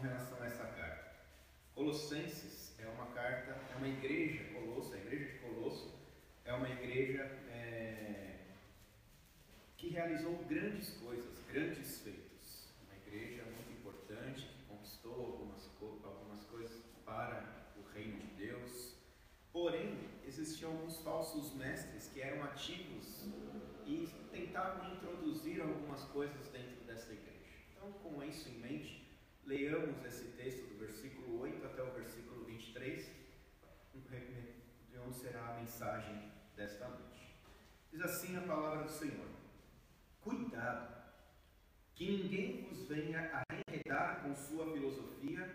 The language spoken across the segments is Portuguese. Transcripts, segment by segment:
com relação a essa carta. Colossenses é uma carta, é uma igreja, Colosso, a igreja de Colosso, é uma igreja é, que realizou grandes coisas, grandes feitos. Uma igreja muito importante, que conquistou algumas, algumas coisas para o reino de Deus. Porém, existiam alguns falsos mestres que eram ativos e tentavam introduzir algumas coisas dentro dessa igreja. Então, com isso em mente, leiamos esse texto do versículo 8 até o versículo 23, de onde será a mensagem desta noite. Diz assim a palavra do Senhor: Cuidado, que ninguém vos venha a enredar com sua filosofia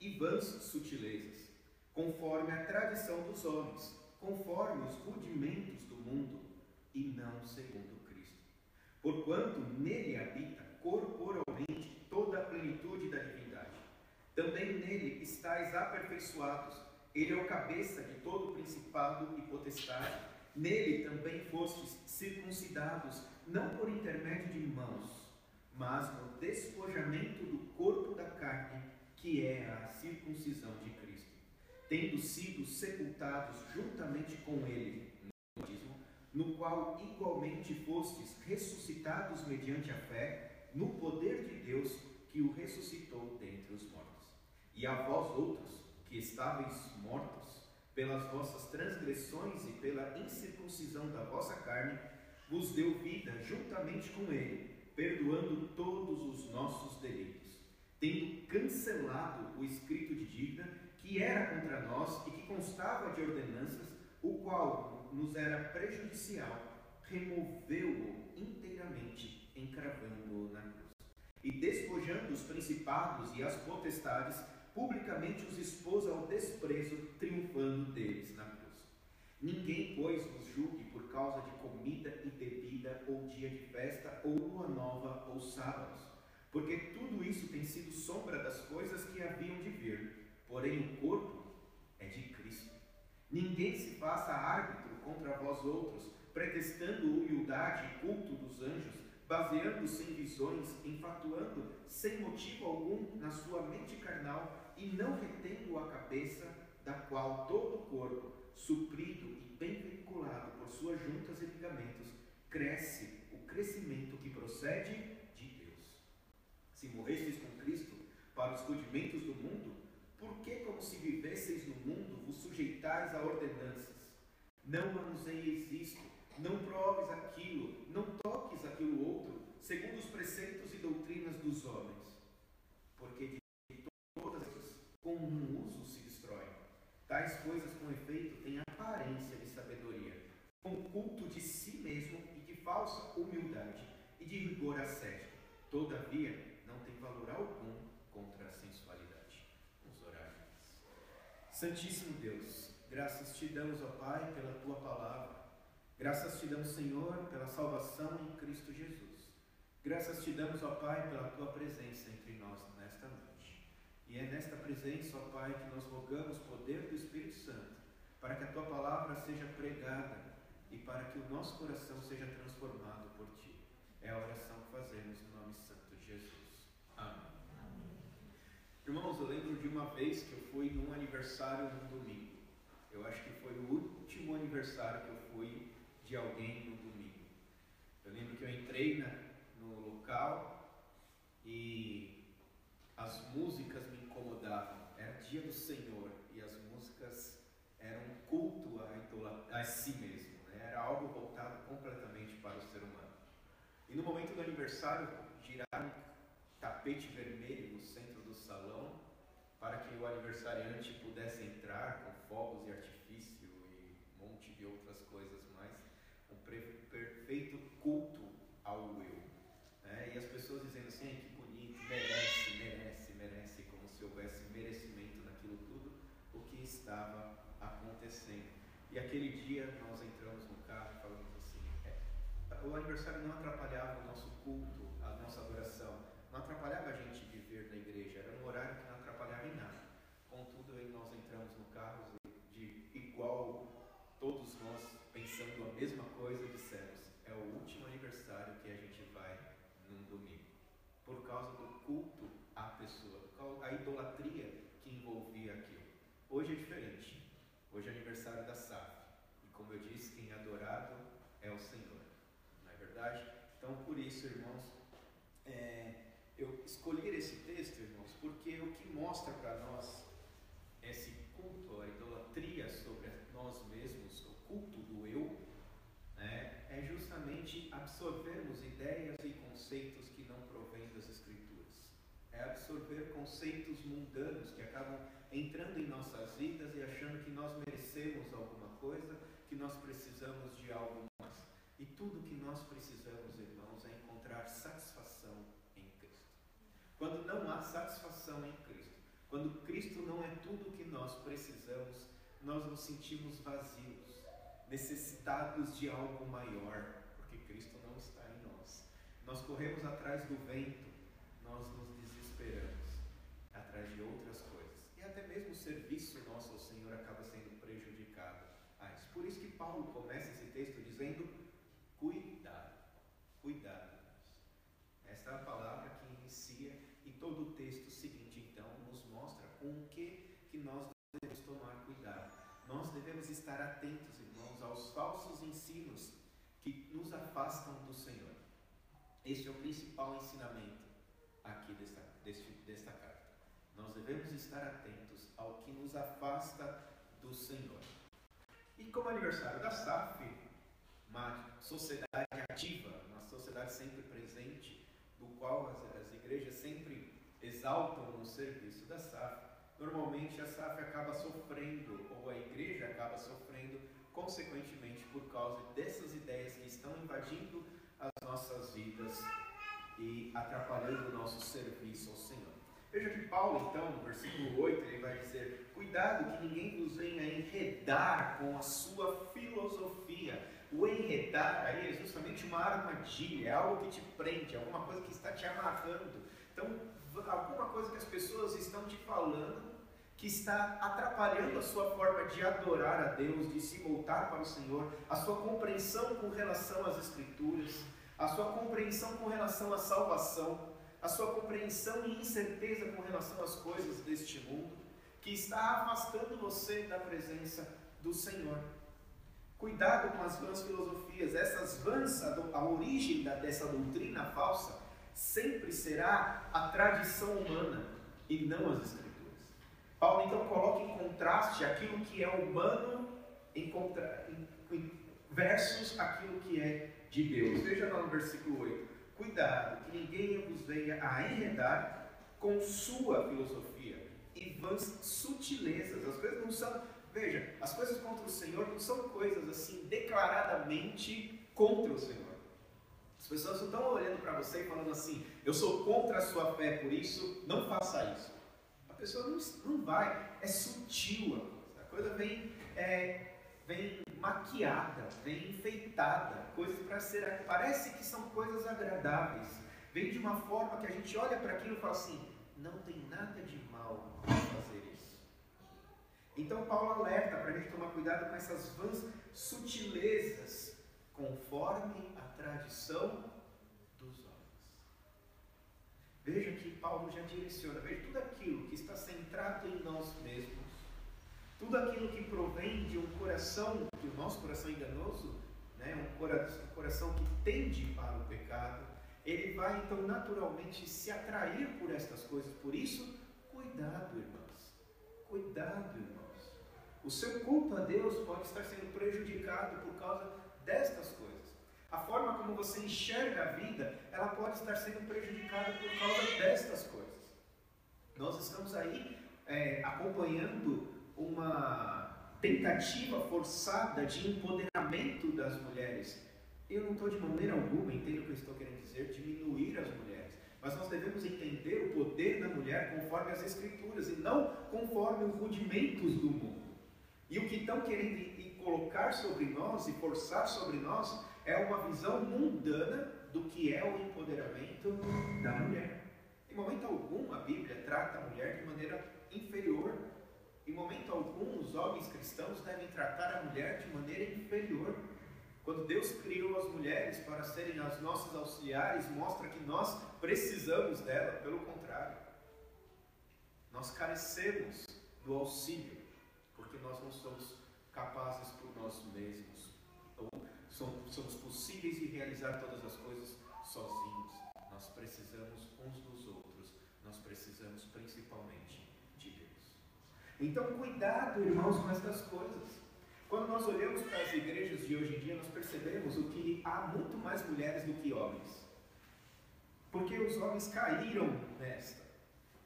e vãs sutilezas, conforme a tradição dos homens, conforme os rudimentos do mundo, e não segundo Cristo. Porquanto nele habita corporalmente toda a plenitude da divindade. Também nele estáis aperfeiçoados. Ele é o cabeça de todo principado e potestade. Nele também fostes circuncidados, não por intermédio de mãos, mas no despojamento do corpo da carne, que é a circuncisão de Cristo, tendo sido sepultados juntamente com ele no qual igualmente fostes ressuscitados mediante a fé, no poder de Deus que o ressuscitou dentre os mortos. E a vós outros, que estáveis mortos, pelas vossas transgressões e pela incircuncisão da vossa carne, vos deu vida juntamente com ele, perdoando todos os nossos delitos, tendo cancelado o escrito de dívida que era contra nós e que constava de ordenanças, o qual nos era prejudicial, removeu-o inteiramente, encravando-o na cruz. E despojando os principados e as potestades, publicamente os expôs ao desprezo, triunfando deles na cruz. Ninguém, pois, vos julgue por causa de comida e bebida, ou dia de festa, ou lua nova, ou sábados, porque tudo isso tem sido sombra das coisas que haviam de vir, porém o corpo é de Cristo. Ninguém se faça árbitro contra vós outros, pretextando humildade e culto dos anjos, baseando-se em visões, enfatuando sem motivo algum na sua mente carnal e não retendo a cabeça, da qual todo o corpo, suprido e bem vinculado por suas juntas e ligamentos, cresce o crescimento que procede de Deus. Se morrestes com Cristo para os rudimentos do mundo, por que, como se vivesseis no mundo, vos sujeitais a ordenanças? Não manuseieis isto, não proves aquilo, não toques aquilo outro, segundo os preceitos e doutrinas dos homens. Porque de todas essas, com um uso se destrói. Tais coisas, com efeito, têm aparência de sabedoria, com culto de si mesmo e de falsa humildade e de rigor ascético. Todavia, não tem valor algum contra a sensualidade. Vamos orar. Santíssimo Deus, graças te damos, ó Pai, pela tua palavra. Graças te damos, Senhor, pela salvação em Cristo Jesus. Graças te damos, ó Pai, pela tua presença entre nós nesta noite. E é nesta presença, ó Pai, que nós rogamos o poder do Espírito Santo, para que a tua palavra seja pregada e para que o nosso coração seja transformado por ti. É a oração que fazemos no nome santo de Jesus. Amém. Irmãos, eu lembro de uma vez que eu fui num aniversário no domingo. Eu acho que foi o último aniversário que eu fui de alguém no domingo. Eu lembro que eu entrei na, no local e as músicas me incomodavam. Era dia do Senhor e as músicas eram um culto a, a si mesmo. Né? Era algo voltado completamente para o ser humano. E no momento do aniversário, giraram tapete vermelho no centro do salão para que o aniversariante pudesse entrar com fogos e artifício e um monte de outras coisas mais, um perfeito culto ao eu. Né? E as pessoas dizendo assim, que bonito, merece, merece, merece, como se houvesse merecimento naquilo tudo, o que estava acontecendo. E aquele dia nós entramos no carro e falamos assim: é, o aniversário não atrapalhava o nosso culto, a nossa adoração, não atrapalhava a gente viver na igreja, era um horário que não atrapalhava em nada. Contudo, aí nós entramos no carro de igual, todos nós pensando a mesma coisa, dissemos: é o último aniversário que a gente vai num domingo, por causa do culto à pessoa, a idolatria que envolvia aquilo. Hoje é diferente. Hoje é aniversário da SAF. E como eu disse, quem é adorado é o Senhor. Não é verdade? Então, por isso, irmãos, é, eu escolhi esse texto, irmãos, porque o que mostra para nós esse culto, a idolatria sobre nós mesmos, o culto do eu, né, é justamente absorvermos ideias e conceitos que não provêm das Escrituras. É absorver conceitos mundanos que acabam entrando em nossas vidas e achando que nós merecemos alguma coisa, que nós precisamos de algo mais. E tudo que nós precisamos, irmãos, é encontrar satisfação em Cristo. Quando não há satisfação em Cristo, quando Cristo não é tudo que nós precisamos, nós nos sentimos vazios, necessitados de algo maior, porque Cristo não está em nós. Nós corremos atrás do vento, nós nos desesperamos atrás de outras coisas até mesmo o serviço nosso ao Senhor acaba sendo prejudicado a isso. Por isso que Paulo começa esse texto dizendo: cuidado, cuidado. Esta é a palavra que inicia e todo o texto seguinte então nos mostra com o que, que nós devemos tomar cuidado. Nós devemos estar atentos, irmãos, aos falsos ensinos que nos afastam do Senhor. Este é o principal ensinamento aqui desta, deste, desta carta. Nós devemos estar atentos ao que nos afasta do Senhor. E como aniversário da SAF, uma sociedade ativa, uma sociedade sempre presente, do qual as, as igrejas sempre exaltam o serviço da SAF, normalmente a SAF acaba sofrendo, ou a igreja acaba sofrendo, consequentemente, por causa dessas ideias que estão invadindo as nossas vidas e atrapalhando o nosso serviço ao Senhor. Veja que Paulo, então, no versículo 8, ele vai dizer: Cuidado que ninguém vos venha enredar com a sua filosofia. O enredar aí é justamente uma armadilha, é algo que te prende, alguma coisa que está te amarrando. Então, alguma coisa que as pessoas estão te falando que está atrapalhando a sua forma de adorar a Deus, de se voltar para o Senhor, a sua compreensão com relação às Escrituras, a sua compreensão com relação à salvação a sua compreensão e incerteza com relação às coisas deste mundo, que está afastando você da presença do Senhor. Cuidado com as vãs filosofias, essas vãs, a origem dessa doutrina falsa sempre será a tradição humana e não as Escrituras. Paulo então coloca em contraste aquilo que é humano versus aquilo que é de Deus. Veja lá no versículo 8. Cuidado, que ninguém vos venha a enredar com sua filosofia e vãs sutilezas. As coisas não são, veja, as coisas contra o Senhor não são coisas assim declaradamente contra o Senhor. As pessoas não estão olhando para você e falando assim: eu sou contra a sua fé, por isso não faça isso. A pessoa não, não vai, é sutil a coisa. A coisa vem, é, vem maquiada, vem enfeitada, coisas para ser. Parece que são coisas agradáveis. Vem de uma forma que a gente olha para aquilo e fala assim: não tem nada de mal em fazer isso. Então Paulo alerta para a gente tomar cuidado com essas vãs sutilezas, conforme a tradição dos homens. Veja que Paulo já direciona, veja tudo aquilo que está centrado em nós mesmos tudo aquilo que provém de um coração, que o nosso coração enganoso, né, um coração que tende para o pecado, ele vai então naturalmente se atrair por estas coisas. Por isso, cuidado, irmãos. Cuidado, irmãos. O seu culto a Deus pode estar sendo prejudicado por causa destas coisas. A forma como você enxerga a vida, ela pode estar sendo prejudicada por causa destas coisas. Nós estamos aí é, acompanhando uma tentativa forçada de empoderamento das mulheres. Eu não estou de maneira alguma, entendo o que eu estou querendo dizer, diminuir as mulheres. Mas nós devemos entender o poder da mulher conforme as Escrituras e não conforme os rudimentos do mundo. E o que estão querendo colocar sobre nós e forçar sobre nós é uma visão mundana do que é o empoderamento da mulher. Em momento algum, a Bíblia trata a mulher de maneira inferior. Em momento algum, os homens cristãos devem tratar a mulher de maneira inferior. Quando Deus criou as mulheres para serem as nossas auxiliares, mostra que nós precisamos dela, pelo contrário. Nós carecemos do auxílio, porque nós não somos capazes por nós mesmos. Ou somos possíveis de realizar todas as coisas sozinhos. Nós precisamos uns dos outros. Nós precisamos principalmente de Deus. Então, cuidado, irmãos, com estas coisas. Quando nós olhamos para as igrejas de hoje em dia, nós percebemos o que há muito mais mulheres do que homens. Porque os homens caíram nesta.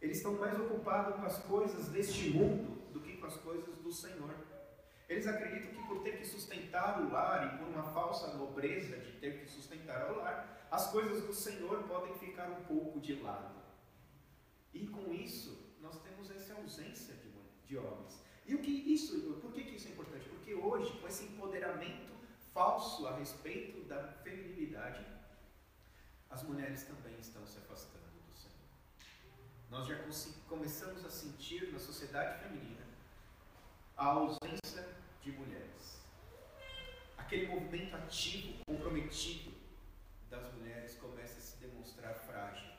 Eles estão mais ocupados com as coisas deste mundo do que com as coisas do Senhor. Eles acreditam que por ter que sustentar o lar e por uma falsa nobreza de ter que sustentar o lar, as coisas do Senhor podem ficar um pouco de lado. E com isso, nós temos essa ausência de, de homens. E o que isso, por que, que isso é importante? Porque hoje, com esse empoderamento falso a respeito da feminilidade, as mulheres também estão se afastando do Senhor. Nós já começamos a sentir na sociedade feminina a ausência de mulheres. Aquele movimento ativo, comprometido das mulheres começa a se demonstrar frágil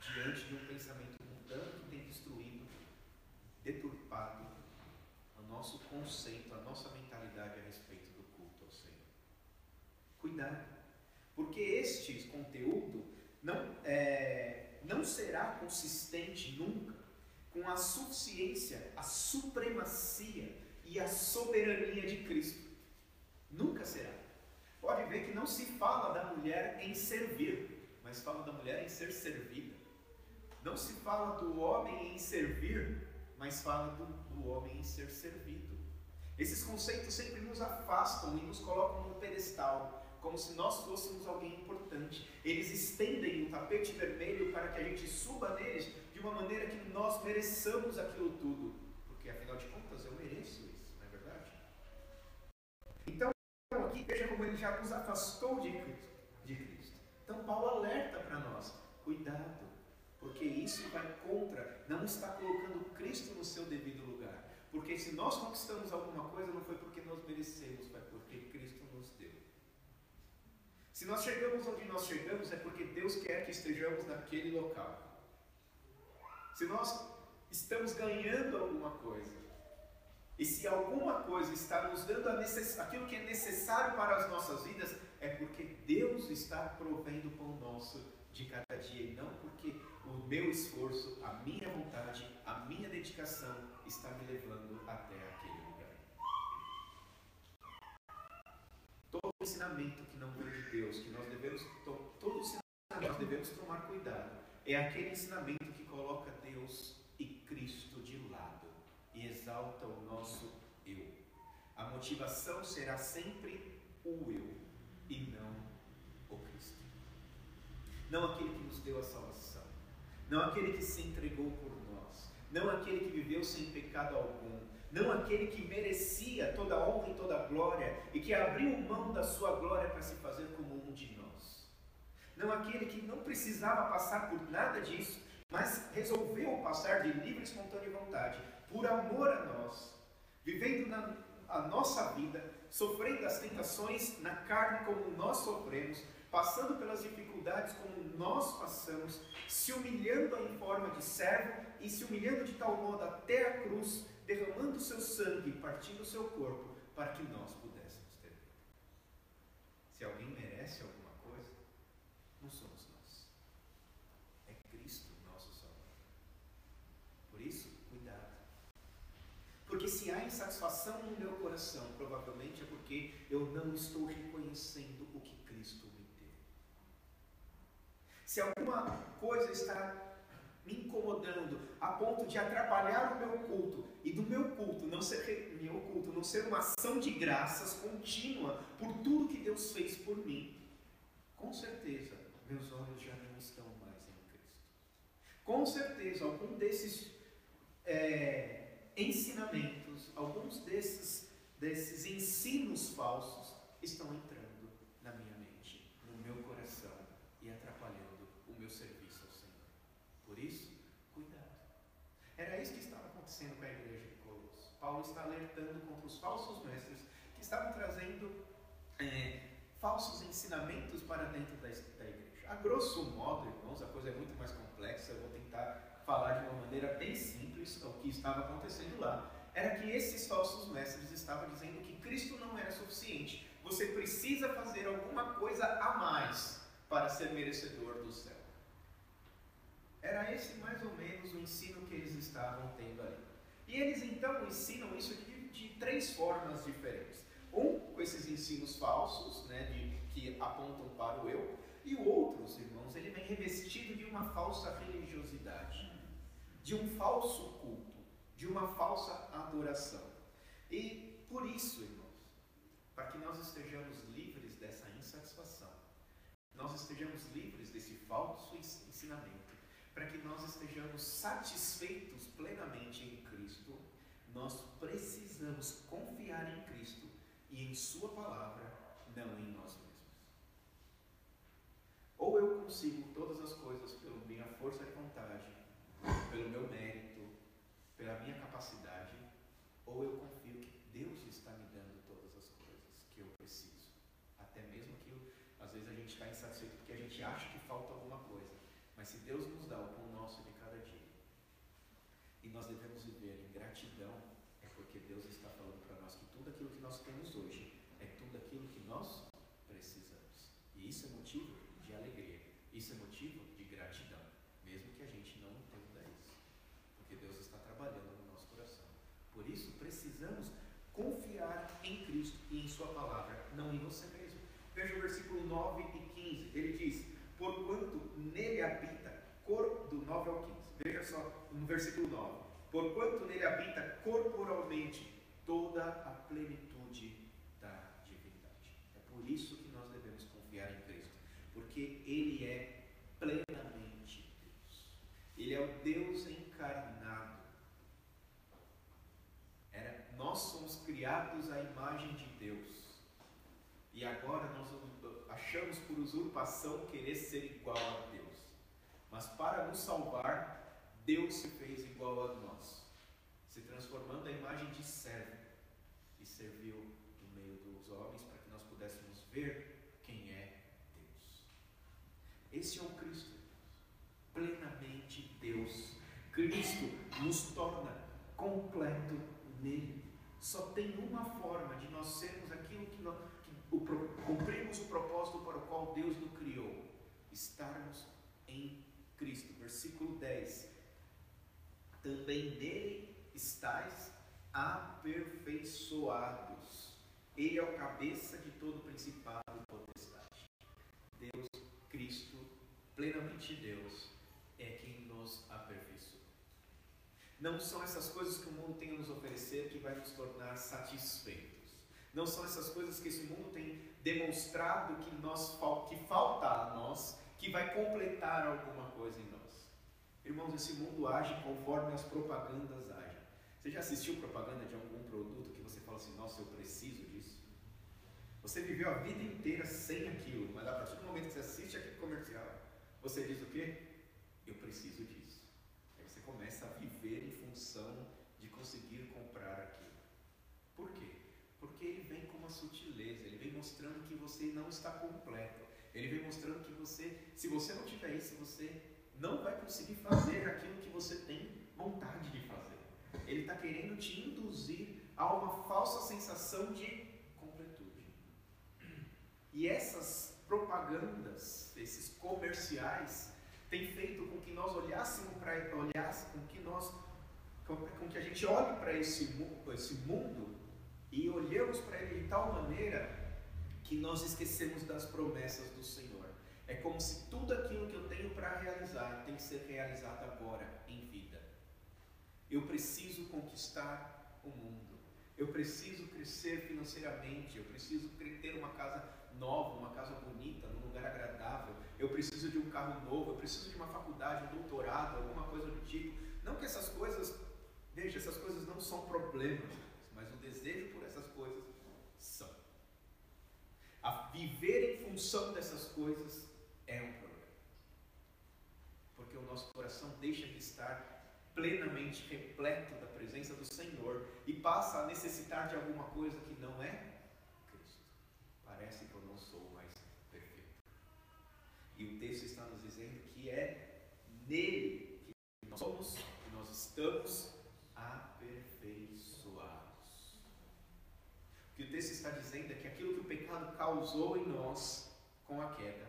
diante de um pensamento mundano que tem destruído, deturpado o nosso conceito, a nossa mentalidade a respeito do culto ao Senhor. Cuidado, porque este conteúdo não, é, não será consistente nunca com a suficiência, a supremacia e a soberania de Cristo. Nunca será. Pode ver que não se fala da mulher em servir, mas fala da mulher em ser servida. Não se fala do homem em servir, mas fala do, do homem em ser servido. Esses conceitos sempre nos afastam e nos colocam no pedestal, como se nós fôssemos alguém importante. Eles estendem o tapete vermelho para que a gente suba neles de uma maneira que nós mereçamos aquilo tudo. Porque afinal de contas eu mereço isso, não é verdade? Então, aqui veja como ele já nos afastou. De Cristo. Então, Paulo alerta para nós: cuidado, porque isso vai contra, não está colocando Cristo no seu devido lugar. Porque se nós conquistamos alguma coisa, não foi porque nós merecemos, foi porque Cristo nos deu. Se nós chegamos onde nós chegamos, é porque Deus quer que estejamos naquele local. Se nós estamos ganhando alguma coisa, e se alguma coisa está nos dando aquilo que é necessário para as nossas vidas, é porque Deus está provendo o pão nosso de cada dia, e não porque o meu esforço, a minha vontade, a minha dedicação está me levando até aquele lugar. Todo ensinamento que não vem de Deus, que nós devemos, todo ensinamento que nós devemos tomar cuidado, é aquele ensinamento que coloca Deus e Cristo de lado e exalta o nosso eu. A motivação será sempre o eu e não o Cristo. Não aquele que nos deu a salvação, não aquele que se entregou por nós, não aquele que viveu sem pecado algum, não aquele que merecia toda a honra e toda a glória e que abriu mão da sua glória para se fazer como um de nós. Não aquele que não precisava passar por nada disso, mas resolveu passar de livre e espontânea vontade, por amor a nós, vivendo na a nossa vida, sofrendo as tentações na carne como nós sofremos, passando pelas dificuldades como nós passamos, se humilhando em forma de servo e se humilhando de tal modo até a cruz, derramando o seu sangue, partindo o seu corpo, para que nós pudéssemos ter vida. Se alguém merece alguma coisa, não somos nós. É Cristo nosso Salvador. Por isso, cuidado. Porque se há insatisfação no meu coração, provavelmente é porque eu não estou reconhecendo o que. Se alguma coisa está me incomodando a ponto de atrapalhar o meu culto e do meu culto não ser meu culto não ser uma ação de graças contínua por tudo que Deus fez por mim, com certeza meus olhos já não estão mais em Cristo. Com certeza algum desses é, ensinamentos alguns desses, desses ensinos falsos estão entrando na minha mente, no meu coração e atrapalhando o meu serviço ao Senhor. Por isso, cuidado. Era isso que estava acontecendo com a igreja de Colossos. Paulo está alertando contra os falsos mestres que estavam trazendo é, falsos ensinamentos para dentro da, da igreja. A grosso modo, irmãos, a coisa é muito mais complexa, eu vou tentar falar de uma maneira bem simples o que estava acontecendo lá. Era que esses falsos mestres estavam dizendo que Cristo não era suficiente. Você precisa fazer alguma coisa a mais para ser merecedor do céu. Era esse mais ou menos o ensino que eles estavam tendo ali. E eles então ensinam isso de, de três formas diferentes. Um, com esses ensinos falsos, né, de, que apontam para o eu, e o outro, irmãos, ele vem revestido de uma falsa religiosidade, de um falso culto, de uma falsa adoração. E por isso, irmãos, para que nós estejamos livres dessa insatisfação, nós estejamos livres desse falso ensinamento, para que nós estejamos satisfeitos plenamente em nós precisamos confiar em Cristo e em Sua palavra, não em nós mesmos. Ou eu consigo todas as coisas pela minha força de vontade, pelo meu mérito, pela minha capacidade, ou eu confio que Deus está me dando todas as coisas que eu preciso. Até mesmo que às vezes a gente está insatisfeito porque a gente acha que falta alguma coisa. Mas se Deus nos dá o pão nosso de cada dia, e nós devemos viver em gratidão, é porque Deus está falando para nós que tudo aquilo que nós temos hoje é tudo aquilo que nós precisamos. E isso é motivo de alegria, isso é motivo de gratidão, mesmo que a gente não entenda isso, porque Deus está trabalhando no nosso coração. Por isso, precisamos confiar em Cristo e em Sua palavra, não em você mesmo. Veja o versículo 9 e 15, ele diz: Porquanto nele habita, cor, do 9 ao 15, veja só no versículo 9: Porquanto nele habita corporalmente toda a plenitude da divindade. É por isso que nós devemos confiar em Cristo, porque Ele é plenamente Deus. Ele é o Deus encarnado. Era, nós somos criados à imagem de Deus. E agora nós achamos por usurpação querer ser igual a Deus. Mas para nos salvar, Deus se fez igual a nós, se transformando a imagem de servo e serviu no meio dos homens para que nós pudéssemos ver quem é Deus. Esse é o Cristo, plenamente Deus. Cristo nos torna completo nele. Só tem uma forma de nós sermos aquilo que, nós, que o, cumprimos o propósito para o qual Deus nos criou: estarmos em Cristo. Versículo 10. Também nele estáis aperfeiçoados. Ele é o cabeça de todo principado e potestade. Deus, Cristo, plenamente Deus, é quem nos aperfeiçoa. Não são essas coisas que o mundo tem a nos oferecer que vai nos tornar satisfeitos. Não são essas coisas que esse mundo tem demonstrado que, nós, que falta a nós, que vai completar alguma coisa em nós. Irmãos, esse mundo age conforme as propagandas agem. Você já assistiu propaganda de algum produto que você fala assim, nossa, eu preciso disso? Você viveu a vida inteira sem aquilo, mas a partir do momento que você assiste aquele comercial, você diz o quê? Eu preciso disso. Aí você começa a viver de conseguir comprar aquilo. Por quê? Porque ele vem com uma sutileza, ele vem mostrando que você não está completo. Ele vem mostrando que você, se você não tiver isso, você não vai conseguir fazer aquilo que você tem vontade de fazer. Ele está querendo te induzir a uma falsa sensação de completude. E essas propagandas, esses comerciais, têm feito com que nós olhássemos para olhássemos, com que nós com, com que a gente olhe para esse, esse mundo e olhemos para ele de tal maneira que nós esquecemos das promessas do Senhor. É como se tudo aquilo que eu tenho para realizar tem que ser realizado agora, em vida. Eu preciso conquistar o mundo. Eu preciso crescer financeiramente. Eu preciso ter uma casa nova, uma casa bonita, num lugar agradável. Eu preciso de um carro novo. Eu preciso de uma faculdade, um doutorado, alguma coisa do tipo. Não que essas coisas, veja, essas coisas não são problemas. desejo por essas coisas são. A viver em função dessas coisas é um problema. Porque o nosso coração deixa de estar plenamente repleto da presença do Senhor e passa a necessitar de alguma coisa que não é Cristo. Parece que eu não sou mais perfeito. E o texto está nos dizendo que é nele que nós somos, que nós estamos aperfeiçoados. O que o texto está dizendo é que aquilo que o pecado causou em nós com a queda,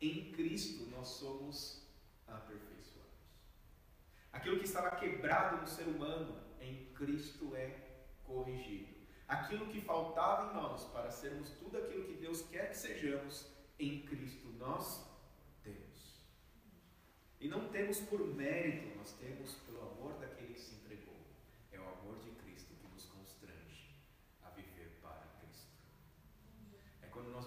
em Cristo nós somos aperfeiçoados. Aquilo que estava quebrado no ser humano, em Cristo é corrigido. Aquilo que faltava em nós para sermos tudo aquilo que Deus quer que sejamos, em Cristo nós temos. E não temos por mérito, nós temos pelo amor daquele que se entregou. É o amor de Cristo que nos constrange a viver para Cristo. É quando nós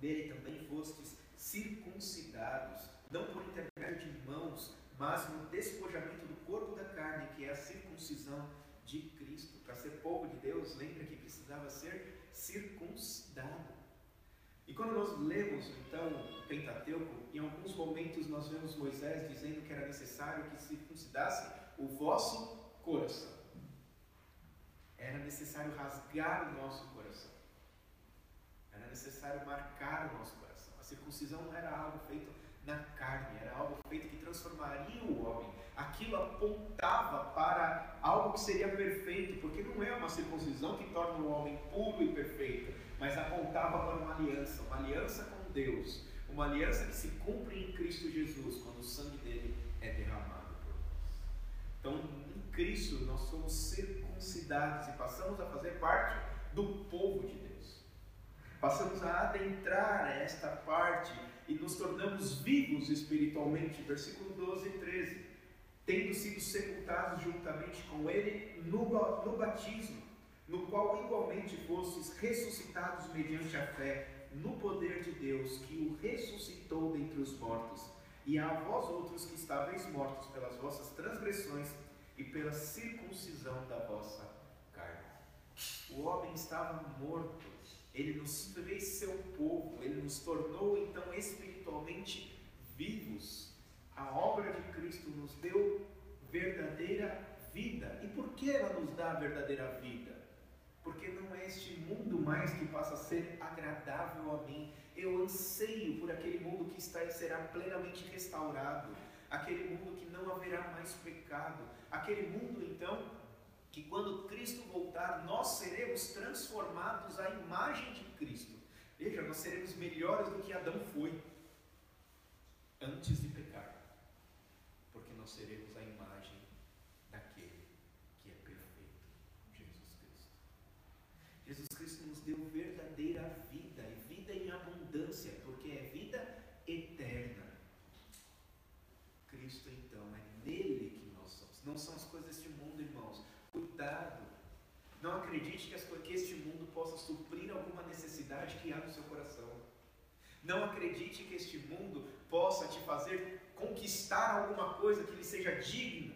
Nele também fostes circuncidados, não por intermédio de mãos, mas no despojamento do corpo da carne, que é a circuncisão de Cristo. Para ser povo de Deus, lembra que precisava ser circuncidado. E quando nós lemos então o Pentateuco, em alguns momentos nós vemos Moisés dizendo que era necessário que circuncidasse o vosso coração. Era necessário rasgar o nosso coração. Era necessário marcar o nosso coração. A circuncisão não era algo feito na carne, era algo feito que transformaria o homem. Aquilo apontava para algo que seria perfeito, porque não é uma circuncisão que torna o homem puro e perfeito mas apontava para uma aliança, uma aliança com Deus, uma aliança que se cumpre em Cristo Jesus, quando o sangue dele é derramado por nós. Então, em Cristo, nós somos circuncidados e passamos a fazer parte do povo de Deus. Passamos a adentrar esta parte e nos tornamos vivos espiritualmente. Versículo 12 e 13. Tendo sido sepultados juntamente com Ele no, no batismo no qual igualmente fostes ressuscitados mediante a fé no poder de Deus que o ressuscitou dentre os mortos, e a vós outros que estáveis mortos pelas vossas transgressões e pela circuncisão da vossa carne. O homem estava morto, ele nos fez seu povo, ele nos tornou então espiritualmente vivos. A obra de Cristo nos deu verdadeira vida. E por que ela nos dá a verdadeira vida? porque não é este mundo mais que passa a ser agradável a mim. Eu anseio por aquele mundo que está e será plenamente restaurado, aquele mundo que não haverá mais pecado, aquele mundo então que quando Cristo voltar, nós seremos transformados à imagem de Cristo. Veja, nós seremos melhores do que Adão foi antes de pecar, porque nós seremos a imagem deu verdadeira vida, e vida em abundância, porque é vida eterna. Cristo, então, é nele que nós somos. Não são as coisas deste mundo, irmãos. Cuidado. Não acredite que, as, que este mundo possa suprir necessidade que há no seu coração. Não acredite que este mundo possa te fazer conquistar alguma coisa que lhe seja digna.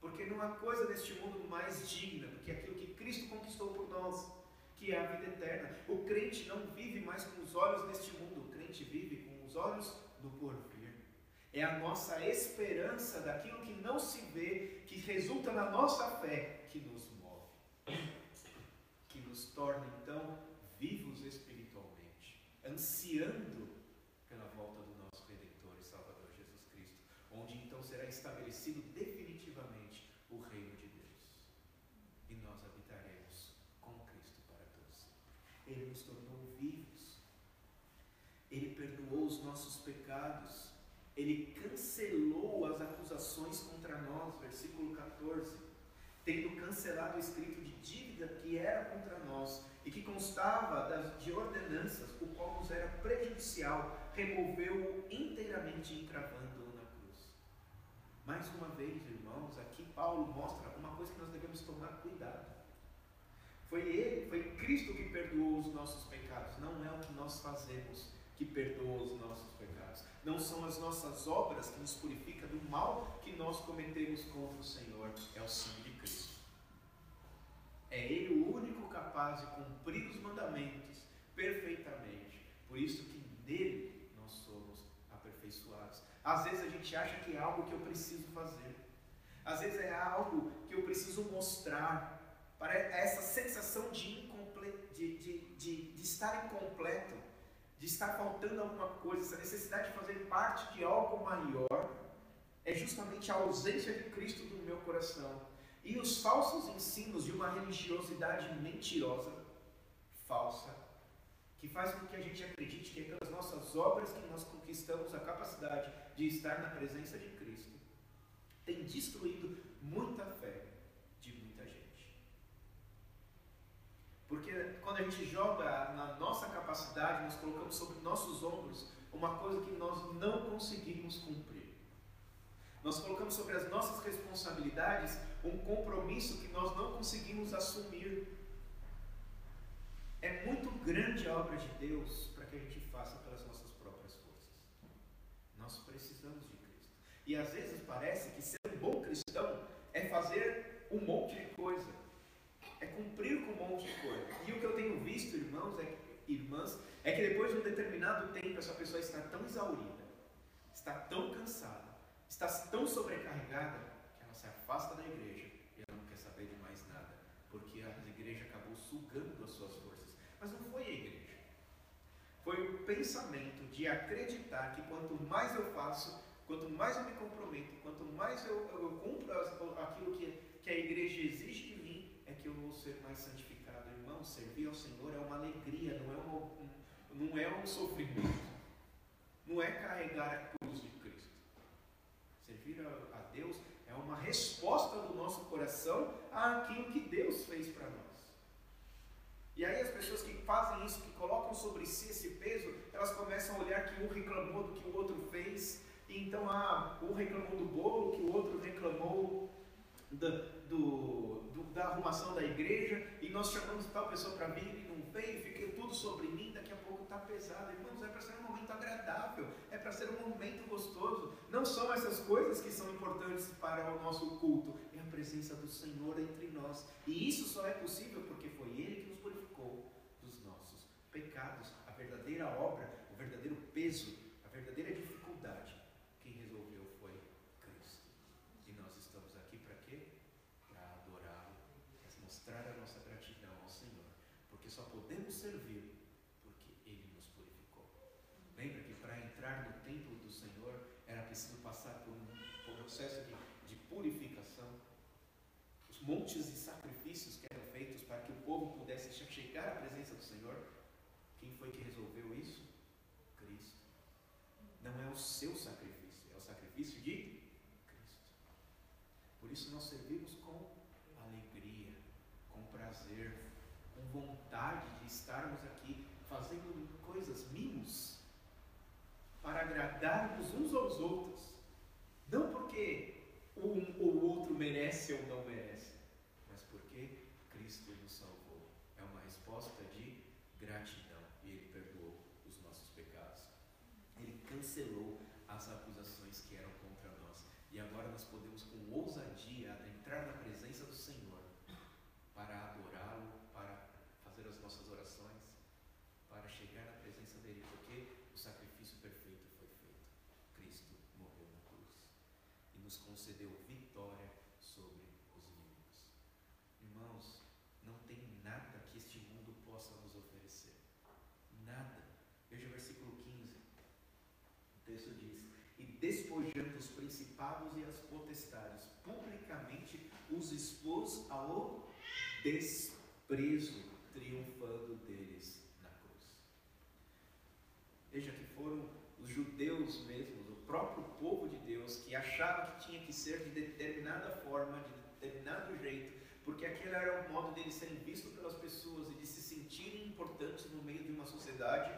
Porque não há coisa neste mundo mais digna do que aquilo que Cristo conquistou por nós que é a vida eterna. O crente não vive mais com os olhos deste mundo, o crente vive com os olhos do porvir. É a nossa esperança daquilo que não se vê, que resulta na nossa fé, que nos move, que nos torna então vivos espiritualmente, ansiando pela volta do nosso Redentor e Salvador Jesus Cristo, onde então será estabelecido definitivamente o reino de Ele nos tornou vivos. Ele perdoou os nossos pecados. Ele cancelou as acusações contra nós. Versículo 14. tendo cancelado o escrito de dívida que era contra nós e que constava de ordenanças, o qual nos era prejudicial, removeu-o inteiramente, encravando-o na cruz. Mais uma vez, irmãos, aqui Paulo mostra uma coisa que nós devemos tomar cuidado. Foi Ele, foi Cristo que perdoou os nossos pecados, não é o que nós fazemos que perdoa os nossos pecados. Não são as nossas obras que nos purificam do mal que nós cometemos contra o Senhor, é o sangue. É Ele o único capaz de cumprir os mandamentos perfeitamente. Por isso que nele nós somos aperfeiçoados. Às vezes a gente acha que é algo que eu preciso fazer. Às vezes é algo que eu preciso mostrar. Para essa sensação de, de, de, de, de estar incompleto, de estar faltando alguma coisa, essa necessidade de fazer parte de algo maior, é justamente a ausência de Cristo no meu coração. E os falsos ensinos de uma religiosidade mentirosa, falsa, que faz com que a gente acredite que é pelas nossas obras que nós conquistamos a capacidade de estar na presença de Cristo, tem destruído muita fé de muita gente. Porque quando a gente joga na nossa capacidade, nós colocamos sobre nossos ombros uma coisa que nós não conseguimos cumprir. Nós colocamos sobre as nossas responsabilidades um compromisso que nós não conseguimos assumir. É muito grande a obra de Deus para que a gente faça pelas nossas próprias forças. Nós precisamos de Cristo. E às vezes parece que ser um bom cristão é fazer um monte de coisa, é cumprir com um monte de coisa. E o que eu tenho visto, irmãos, é que, irmãs, é que depois de um determinado tempo essa pessoa está tão exaurida, está tão cansada, está tão sobrecarregada que ela se afasta da igreja e ela não quer saber de mais nada, porque a igreja acabou sugando as suas forças. Mas não foi a igreja. Foi o pensamento de acreditar que quanto mais eu faço, quanto mais eu me comprometo, quanto mais eu, eu, cumpro aquilo que, que a igreja exige de mim, é que eu vou ser mais santificado. Irmão, servir ao Senhor é uma alegria, não é, um, não é um sofrimento. Não é carregar Servir a, a Deus é uma resposta do nosso coração àquilo que Deus fez para nós. E aí as pessoas que fazem isso, que colocam sobre si esse peso, elas começam a olhar que um reclamou do que o outro fez, e então ah, um reclamou do bolo, que o outro reclamou da, do, do, da arrumação da igreja, e nós chamamos tal pessoa para vir e não veio, fica tudo sobre mim, daqui a pouco está pesado. Irmãos, é para ser agradável, é para ser um momento gostoso. Não são essas coisas que são importantes para o nosso culto, é a presença do Senhor entre nós. E isso só é possível porque foi Ele que nos purificou dos nossos pecados. A verdadeira obra, o verdadeiro peso, a verdadeira dificuldade, quem resolveu foi Cristo. E nós estamos aqui para quê? Para adorá-lo, para mostrar a nossa gratidão ao Senhor. Porque só podemos servir porque Ele nos purificou. Lembra que para entrar no templo do Senhor era preciso passar por um processo de, de purificação. Os montes de sacrifícios que eram feitos para que o povo pudesse chegar à presença do Senhor. Quem foi que resolveu isso? Cristo. Não é o seu sacrifício, é o sacrifício de Cristo. Por isso nós servimos com alegria, com prazer, com vontade de estarmos aqui fazendo coisas, mimos, para agradarmos uns aos outros. Não porque um ou outro merece ou não merece, mas porque Cristo nos salvou. É uma resposta de gratidão e Ele perdoou os nossos pecados. Ele cancelou as acusações que eram contra nós. E agora nós podemos, com ousadia, adentrar na presença do Senhor para adorá-lo, para fazer as nossas orações, para chegar na presença dele, porque o sacrifício perfeito foi feito. Cristo morreu na cruz e nos concedeu vitória sobre os inimigos. Irmãos, não tem nada que este mundo possa nos oferecer. Nada. Veja o versículo 15. O texto diz: E despojando os principados e as potestades, publicamente os expôs ao desprezo, triunfando deles na cruz. Veja que foram os judeus mesmos, o próprio povo de Deus, que achava que tinha que ser de determinada forma, de determinado jeito, porque aquele era o modo deles serem vistos pelas pessoas e de se sentirem importantes no meio de uma sociedade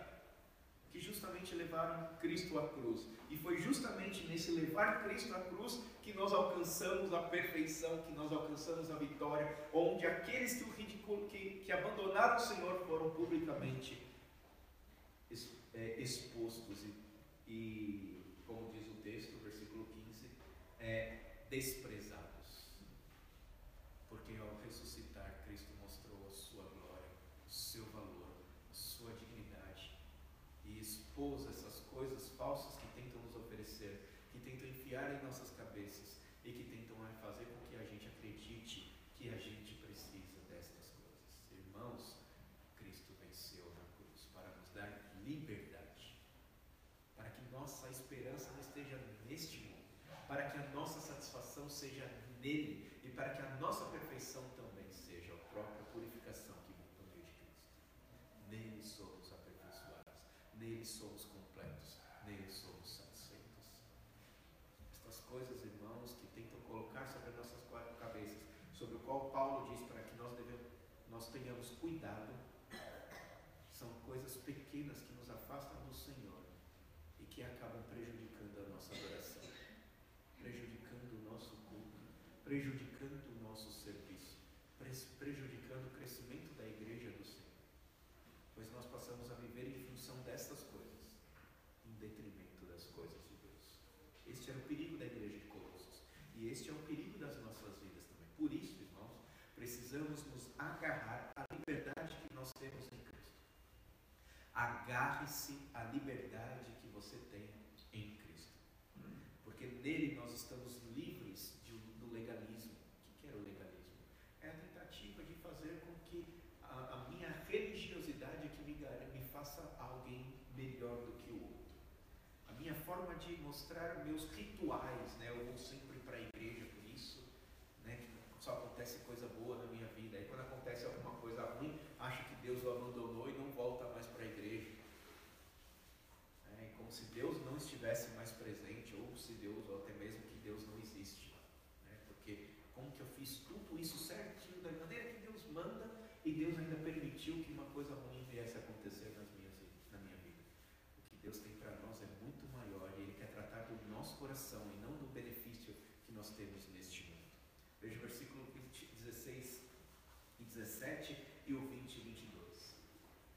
que justamente levaram Cristo à cruz. E foi justamente nesse levar Cristo à cruz que nós alcançamos a perfeição, que nós alcançamos a vitória, onde aqueles que, o ridicul... que, que abandonaram o Senhor foram publicamente é, expostos e, e, como diz o texto, versículo 15, é, desprezados. Porque ao ressuscitar, Cristo mostrou a sua glória, o seu valor, a sua dignidade e expôs essas coisas falsas que tentam nos oferecer, que tentam enfiar em nossas cabeças e que tentam fazer com que a gente acredite que a gente precisa destas coisas. Irmãos, Cristo venceu na cruz para nos dar liberdade, para que nossa esperança não esteja neste mundo, para que a nossa satisfação seja nele e para que a nossa perfeição também seja a própria purificação que vem por meio de Cristo. Nele somos aperfeiçoados, nele somos completos, nele somos satisfeitos. Estas coisas, irmãos, que tentam colocar sobre as nossas cabeças, sobre o qual Paulo diz para que nós, devemos, nós tenhamos cuidado, são coisas pequenas que nos afastam do Senhor e que acabam prejudicando a nossa adoração, prejudicando o nosso culto, prejudicando o nosso serviço, prejudicando o crescimento da igreja do Senhor. Pois nós passamos a viver em função destas coisas, em detrimento das coisas de Deus. Este era o perigo da igreja de Colossos. E este é o perigo das nossas vidas também. Por isso, irmãos, precisamos nos agarrar à liberdade que nós temos em Cristo. Agarre-se à liberdade que você tem em Cristo. Porque nele nós estamos livres de, do legalismo. O que é o legalismo? É a tentativa de fazer com que a, a minha religiosidade que me, me faça alguém melhor do que o outro. A minha forma de mostrar meus rituais, né? Eu vou sempre para a igreja por isso, né? Que só acontece coisa boa na minha vida. Aí quando acontece alguma coisa ruim, acha que Deus o abandonou e não volta mais para a igreja. É como se Deus não estivesse mais presente, ou se Deus, ou até mesmo que Deus não existe. Né? Porque como que eu fiz tudo isso certinho, da maneira que Deus manda, e Deus ainda permitiu que uma coisa ruim viesse a acontecer nas minhas, na minha vida. O que Deus tem para nós é muito maior e Ele quer tratar do nosso coração e não do benefício que nós temos neste mundo. Veja o versículo 20, 16 e 17 e o 20 e 22.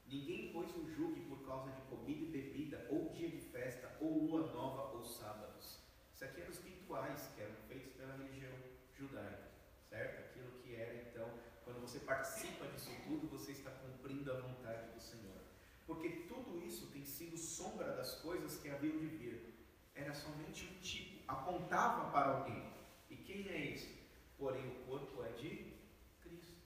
Ninguém, pois, o julgue por causa de comida e bebida, ou dia de festa, ou lua nova, ou sábados. Isso aqui eram os rituais que eram feitos pela religião judaica, certo? Aquilo que era, então, quando você participa disso tudo, você está cumprindo a vontade do Senhor. Porque tudo isso tem sido sombra das coisas que haviam de vir. Era somente um tipo, apontava para alguém. E quem é esse? Porém, o corpo é de Cristo.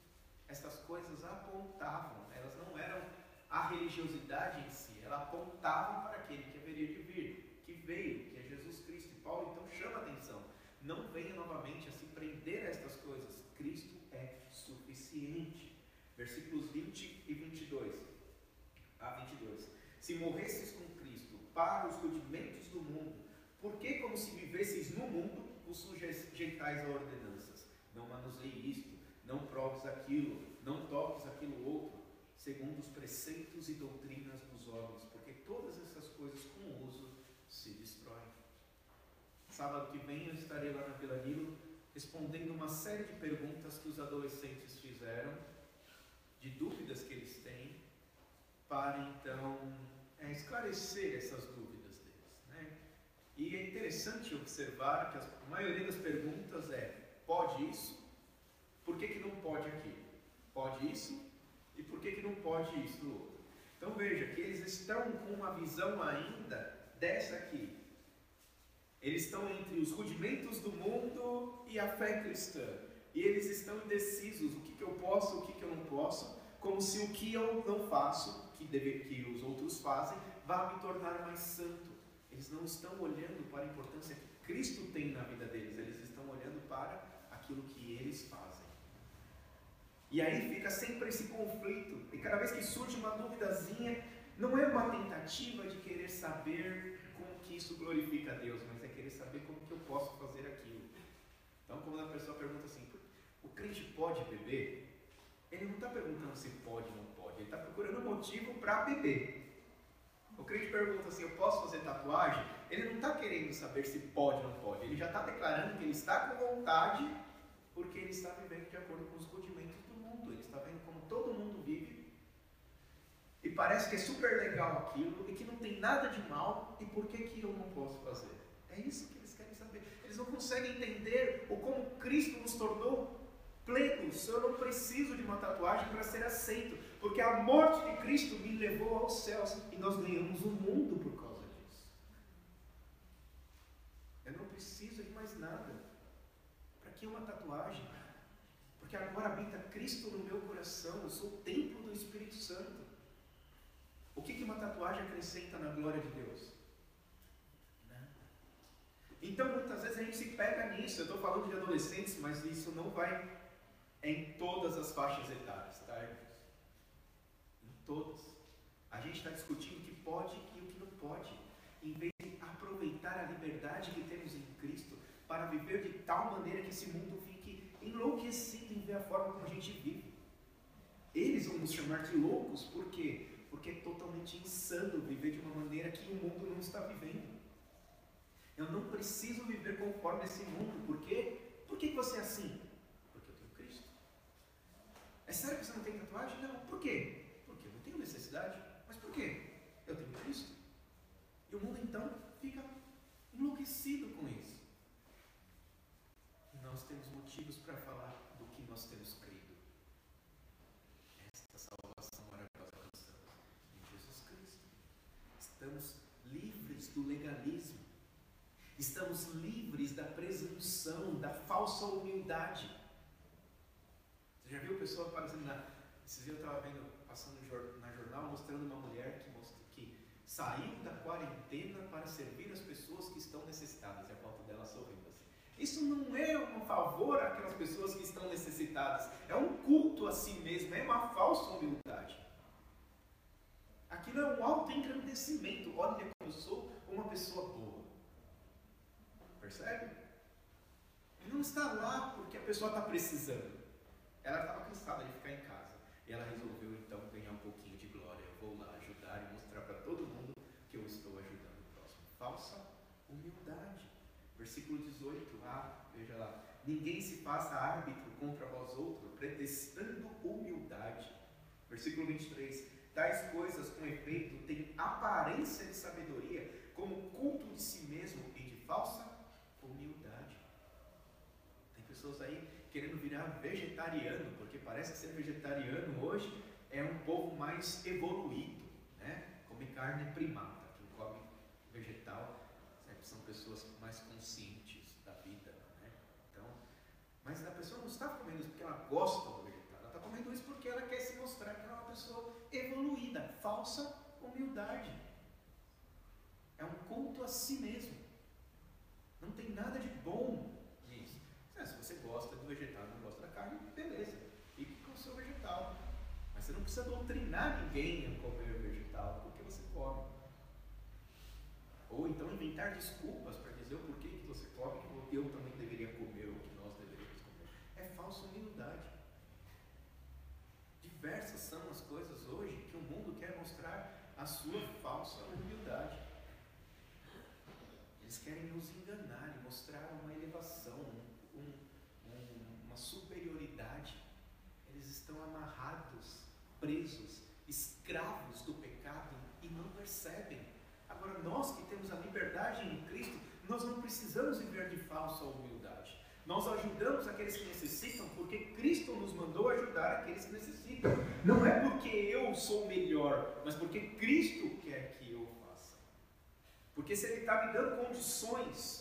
Estas coisas apontavam, elas não eram a religiosidade em si, elas apontavam para aquele que haveria de vir, que veio, que é Jesus Cristo. E Paulo então chama a atenção. Não venha novamente a se prender a estas coisas. Cristo é suficiente. Versículos 20 e 22. A 22. Se morresses com Cristo para os rudimentos do mundo, por que, como se vivesseis no mundo, os sujeitais a ordenanças? Não manuseie isto, não proves aquilo, não toques aquilo outro, segundo os preceitos e doutrinas dos homens, porque todas essas coisas com uso se destroem. Sábado que vem eu estarei lá na Vila Nilo respondendo uma série de perguntas que os adolescentes fizeram, de dúvidas que eles têm, para então é, esclarecer essas dúvidas deles. Né? E é interessante observar que a maioria das perguntas é: pode isso? Por que, que não pode aquilo? Pode isso? E por que, que não pode isso outro? Então veja que eles estão com uma visão ainda dessa aqui. Eles estão entre os rudimentos do mundo e a fé cristã. E eles estão indecisos: o que, que eu posso, o que, que eu não posso, como se o que eu não faço, que, deve, que os outros fazem, vá me tornar mais santo. Eles não estão olhando para a importância que Cristo tem na vida deles, eles estão olhando para aquilo que eles fazem. E aí fica sempre esse conflito. E cada vez que surge uma duvidazinha, não é uma tentativa de querer saber que isso glorifica a Deus, mas é querer saber como que eu posso fazer aquilo. Então, quando a pessoa pergunta assim, crente pode beber? Ele não está perguntando se pode ou não pode, ele está procurando motivo para beber. O crente pergunta assim: Eu posso fazer tatuagem? Ele não está querendo saber se pode ou não pode, ele já está declarando que ele está com vontade porque ele está vivendo de acordo com os rudimentos do mundo, ele está vendo como todo mundo vive e parece que é super legal aquilo e que não tem nada de mal e por que, que eu não posso fazer? É isso que eles querem saber. Eles não conseguem entender o como Cristo nos tornou plenos. Eu não preciso de uma tatuagem para ser aceito, porque a morte de Cristo me levou aos céus e nós ganhamos o mundo por causa disso. Eu não preciso de mais nada. Para que uma tatuagem? Porque agora habita Cristo no meu coração, eu sou o templo do Espírito Santo. O que, que uma tatuagem acrescenta na glória de Deus? Então, muitas vezes a gente se pega nisso. Eu estou falando de adolescentes, mas isso não vai em todas as faixas etárias, tá? Em todas. A gente está discutindo o que pode e o que não pode, em vez de aproveitar a liberdade que temos em Cristo para viver de tal maneira que esse mundo fique enlouquecido em ver a forma como a gente vive. Eles vão nos chamar de loucos, por quê? Porque é totalmente insano viver de uma maneira que o mundo não está vivendo. Eu não preciso viver conforme esse mundo. Por quê? Por que você é assim? Porque eu tenho Cristo. É sério que você não tem tatuagem? Não. Por quê? Porque eu não tenho necessidade. Mas por quê? Eu tenho Cristo. E o mundo então fica enlouquecido com isso. E nós temos motivos para falar do que nós temos crido. Esta salvação maravilhosa que nós temos em Jesus Cristo. Estamos livres do legalismo. Estamos livres da presunção, da falsa humildade. Você já viu pessoa aparecendo na. Esses dias eu estava vendo, passando na jornal, mostrando uma mulher que, que saiu da quarentena para servir as pessoas que estão necessitadas. E a foto dela sorrindo assim. Isso não é um favor àquelas pessoas que estão necessitadas. É um culto a si mesmo, é uma falsa humildade. Aquilo é um auto-engrandecimento. Olha como eu sou uma pessoa boa. Percebe? Ele não está lá porque a pessoa está precisando. Ela estava cansada de ficar em casa. E ela resolveu então ganhar um pouquinho de glória. Eu vou lá ajudar e mostrar para todo mundo que eu estou ajudando o próximo. Falsa humildade. Versículo 18. Ah, veja lá. Ninguém se faça árbitro contra vós outros, pretextando humildade. Versículo 23. Tais coisas, com efeito, têm aparência de sabedoria, como culto de si mesmo e de falsa humildade. Tem pessoas aí querendo virar vegetariano, porque parece que ser vegetariano hoje é um povo mais evoluído, né? Come carne primata, quem come vegetal sempre são pessoas mais conscientes da vida, né? Então, mas a pessoa não está comendo isso porque ela gosta do vegetal, ela está comendo isso porque ela quer se mostrar que ela é uma pessoa evoluída, falsa humildade. É um culto a si mesmo. Tem nada de bom nisso. É, se você gosta do vegetal não gosta da carne, beleza, fique com o seu vegetal. Mas você não precisa doutrinar ninguém a comer vegetal porque você come. Ou então inventar desculpas para dizer o porquê que você come que eu também deveria comer ou que nós deveríamos comer. É falsa humildade. Diversas são as coisas hoje que o mundo quer mostrar a sua falsa humildade. Eles querem nos enganar mostrar uma elevação, um, um, uma superioridade. Eles estão amarrados, presos, escravos do pecado e não percebem. Agora, nós que temos a liberdade em Cristo, nós não precisamos viver de falsa humildade. Nós ajudamos aqueles que necessitam porque Cristo nos mandou ajudar aqueles que necessitam. Não é porque eu sou melhor, mas porque Cristo quer que eu faça. Porque se Ele está me dando condições,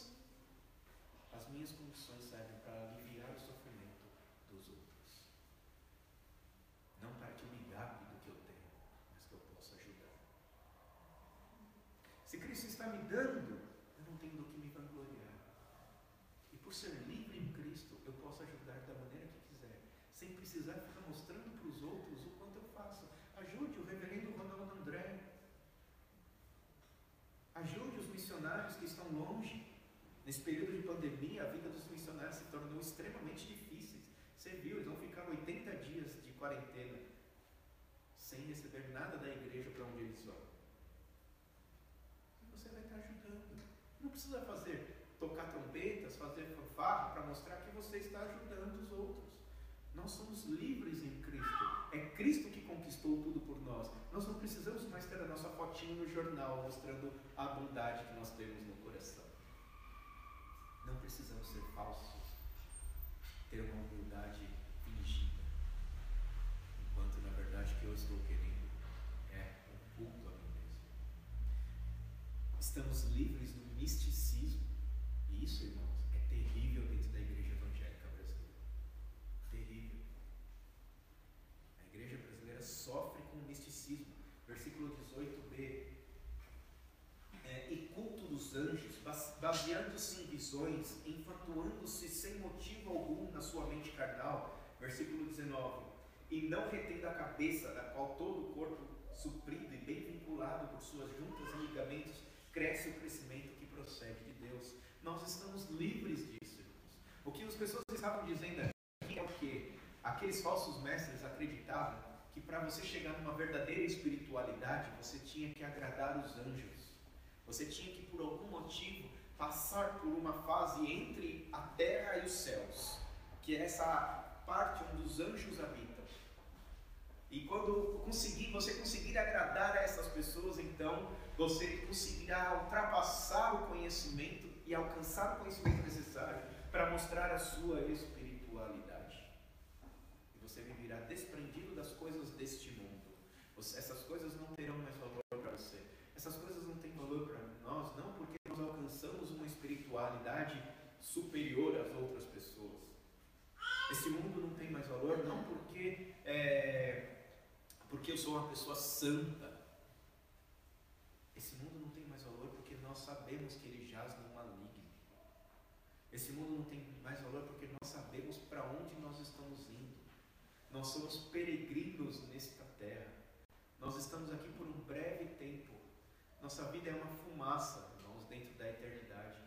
minhas condições servem para aliviar o sofrimento dos outros. Não para gabe do que eu tenho, mas que eu possa ajudar. Se Cristo está me dando, eu não tenho do que me vangloriar. E por ser livre em Cristo, eu posso ajudar da maneira que quiser, sem precisar ficar mostrando para os outros o quanto eu faço. Ajude o reverendo Ronaldo André. Ajude os missionários que estão longe. Nesse período de pandemia, a vida dos missionários se tornou extremamente difícil. Você viu, eles vão ficar 80 dias de quarentena sem receber nada da igreja para onde eles vão. E você vai estar ajudando. Não precisa fazer tocar trompetas, fazer fanfarra para mostrar que você está ajudando os outros. Nós somos livres em Cristo. É Cristo que conquistou tudo por nós. Nós não precisamos mais ter a nossa fotinho no jornal mostrando a bondade que nós temos no coração. Não precisamos ser falsos, ter uma humildade fingida, enquanto na verdade o que eu estou querendo é um culto a mim mesmo. Estamos livres do misticismo, e isso, irmãos, é terrível dentro da igreja evangélica brasileira. Terrível. A igreja brasileira sofre com o misticismo. Versículo 18b. É, e culto dos anjos, baseando-se em visões, enfatuando-se sem motivo algum na sua mente carnal. Versículo 19. E não retendo a cabeça, da qual todo o corpo suprido e bem vinculado por suas juntas e ligamentos, cresce o crescimento que procede de Deus. Nós estamos livres disso, irmãos. O que as pessoas estavam dizendo aqui é o que? Aqueles falsos mestres acreditavam que para você chegar numa verdadeira espiritualidade, você tinha que agradar os anjos. Você tinha que, por algum motivo, passar por uma fase entre a terra e os céus, que é essa parte onde os anjos habitam. E quando conseguir, você conseguir agradar a essas pessoas, então você conseguirá ultrapassar o conhecimento e alcançar o conhecimento necessário para mostrar a sua espiritualidade. E você viverá desprendido das coisas deste mundo. Essas coisas não terão mais valor para você. Essas coisas não têm valor para nós, não porque nós alcançamos uma espiritualidade superior às outras pessoas. Esse mundo não tem mais valor, não porque, é, porque eu sou uma pessoa santa. Esse mundo não tem mais valor porque nós sabemos que ele jaz no esse mundo não tem mais valor porque nós sabemos para onde nós estamos indo. Nós somos peregrinos nesta terra. Nós estamos aqui por um breve tempo. Nossa vida é uma fumaça, irmãos, dentro da eternidade.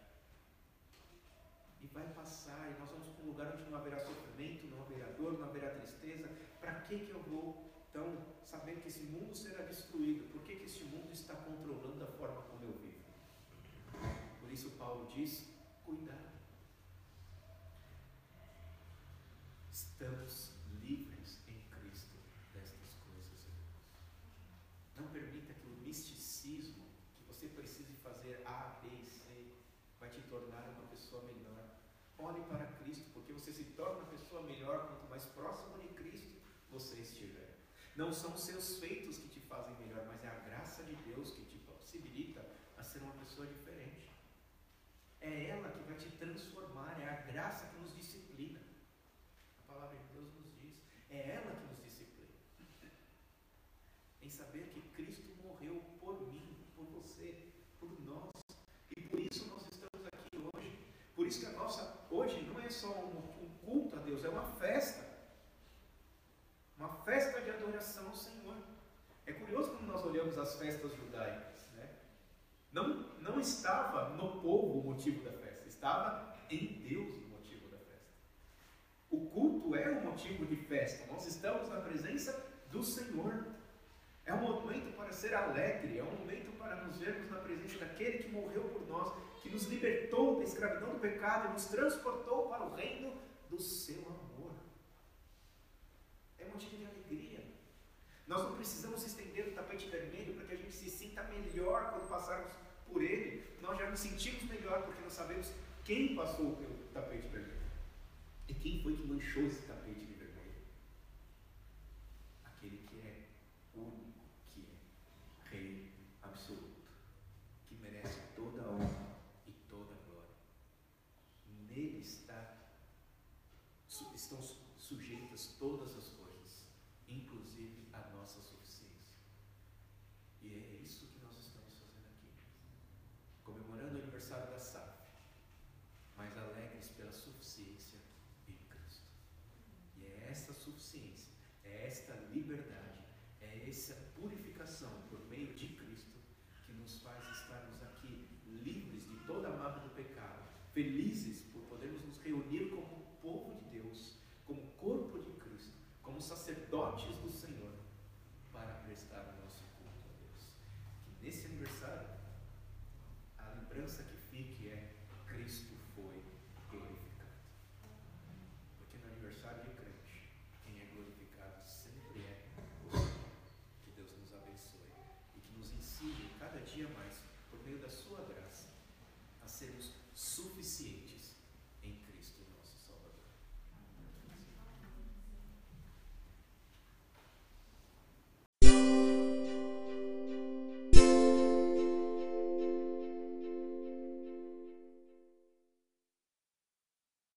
E vai passar, e nós vamos para um lugar onde não haverá sofrimento, não haverá dor, não haverá tristeza. Para que, que eu vou, então, saber que esse mundo será destruído? Por que, que esse mundo está controlando a forma como eu vivo? Por isso, Paulo diz: cuidado. estamos livres em Cristo destas coisas, Não permita que o misticismo, que você precise fazer A, B e C, vai te tornar uma pessoa melhor. Olhe para Cristo, porque você se torna uma pessoa melhor quanto mais próximo de Cristo você estiver. Não são os seus feitos que te fazem melhor, mas é a graça de Deus que te possibilita a ser uma pessoa diferente. É ela que vai te transformar, é a graça que nos disciplina palavra de Deus nos diz. É ela que nos disciplina. Em saber que Cristo morreu por mim, por você, por nós. E por isso nós estamos aqui hoje. Por isso que a nossa, hoje não é só um, um culto a Deus, é uma festa. Festa de adoração ao Senhor. É curioso quando nós olhamos as festas judaicas. Né? Não, não estava no povo o motivo da festa, estava em Deus o culto é um motivo de festa. Nós estamos na presença do Senhor. É um momento para ser alegre, é um momento para nos vermos na presença daquele que morreu por nós, que nos libertou da escravidão do pecado e nos transportou para o reino do seu amor. Motivo de alegria. Nós não precisamos estender o tapete vermelho para que a gente se sinta melhor quando passarmos por ele. Nós já nos sentimos melhor porque nós sabemos quem passou pelo tapete vermelho. E quem foi que manchou esse tapete vermelho? Aquele que é único, que é Rei absoluto, que merece toda a honra e toda a glória. Nele está, estão sujeitas todas as coisas, inclusive a nossa suficiência. E é isso que nós estamos fazendo aqui, comemorando o aniversário da SAF, mas alegres pela suficiência esta suficiência, é esta liberdade, é essa purificação por meio de Cristo que nos faz estarmos aqui livres de toda a marca do pecado, felizes